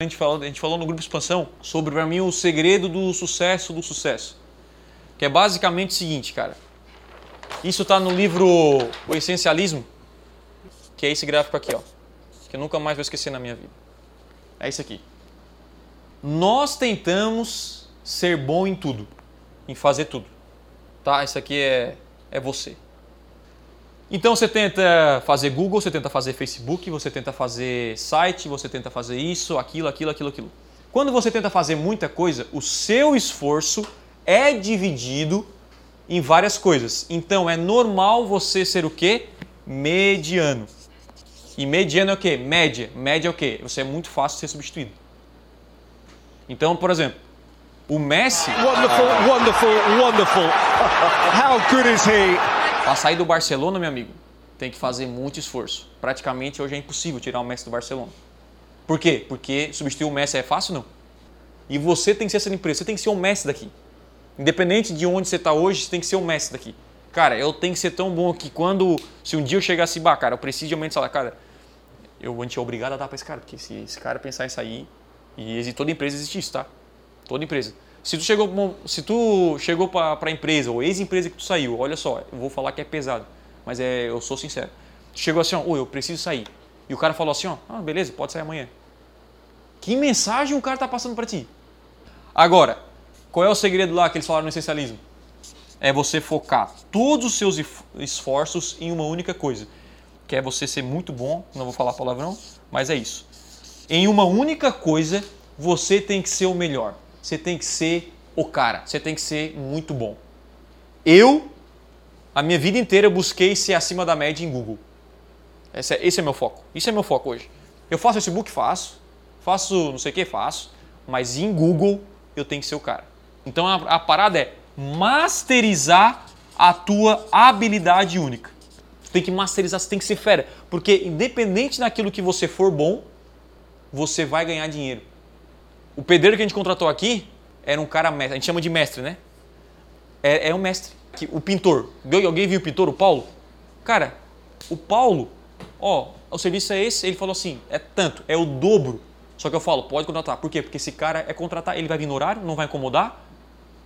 A gente falou, a gente falou no grupo expansão sobre para mim o segredo do sucesso do sucesso. Que é basicamente o seguinte, cara. Isso está no livro O Essencialismo, que é esse gráfico aqui, ó, que eu nunca mais vou esquecer na minha vida. É isso aqui. Nós tentamos ser bom em tudo, em fazer tudo. Tá? Isso aqui é é você. Então você tenta fazer Google, você tenta fazer Facebook, você tenta fazer site, você tenta fazer isso, aquilo, aquilo, aquilo, aquilo. Quando você tenta fazer muita coisa, o seu esforço é dividido em várias coisas. Então é normal você ser o quê? Mediano. E mediano é o quê? Média. Média é o quê? Você é muito fácil de ser substituído. Então, por exemplo, o Messi. Wonderful, wonderful, wonderful. How good is he? Para sair do Barcelona, meu amigo, tem que fazer muito esforço. Praticamente hoje é impossível tirar o Messi do Barcelona. Por quê? Porque substituir o Messi é fácil? Não. E você tem que ser essa empresa, você tem que ser o Messi daqui. Independente de onde você está hoje, você tem que ser o Messi daqui. Cara, eu tenho que ser tão bom que quando, se um dia eu chegar assim, bah, cara, eu preciso de aumento de salário, cara, eu vou te obrigado a dar para esse cara, porque se esse cara pensar em sair, e toda empresa existe isso, tá? Toda empresa. Se tu chegou, se tu chegou para a empresa ou ex-empresa que tu saiu, olha só, eu vou falar que é pesado, mas é, eu sou sincero. Tu chegou assim, ó, oh, eu preciso sair. E o cara falou assim, ó, ah, beleza, pode sair amanhã. Que mensagem o cara tá passando para ti? Agora, qual é o segredo lá que eles falaram no essencialismo? É você focar todos os seus esforços em uma única coisa, que é você ser muito bom, não vou falar palavrão, mas é isso. Em uma única coisa, você tem que ser o melhor você tem que ser o cara, você tem que ser muito bom. Eu, a minha vida inteira, busquei ser acima da média em Google. Esse é, esse é meu foco. Isso é meu foco hoje. Eu faço Facebook? Faço. Faço não sei o que? Faço. Mas em Google eu tenho que ser o cara. Então a, a parada é masterizar a tua habilidade única. Você tem que masterizar, você tem que ser fera. Porque independente daquilo que você for bom, você vai ganhar dinheiro. O pedreiro que a gente contratou aqui era um cara mestre, a gente chama de mestre, né? É, é um mestre. O pintor, alguém viu o pintor, o Paulo? Cara, o Paulo, ó, o serviço é esse, ele falou assim, é tanto, é o dobro. Só que eu falo, pode contratar. Por quê? Porque esse cara é contratar, ele vai vir no horário, não vai incomodar,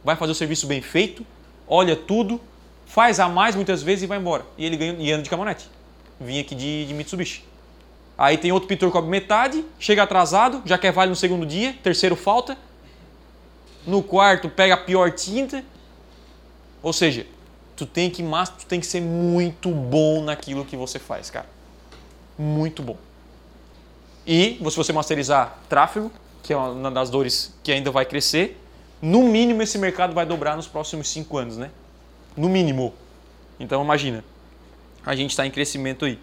vai fazer o serviço bem feito, olha tudo, faz a mais muitas vezes e vai embora. E ele ganha e anda de caminhonete. Vim aqui de, de Mitsubishi. Aí tem outro pintor que cobre metade, chega atrasado, já quer vale no segundo dia, terceiro falta. No quarto pega a pior tinta. Ou seja, tu tem que tu tem que ser muito bom naquilo que você faz, cara. Muito bom. E se você masterizar tráfego, que é uma das dores que ainda vai crescer, no mínimo esse mercado vai dobrar nos próximos cinco anos, né? No mínimo. Então imagina, a gente está em crescimento aí.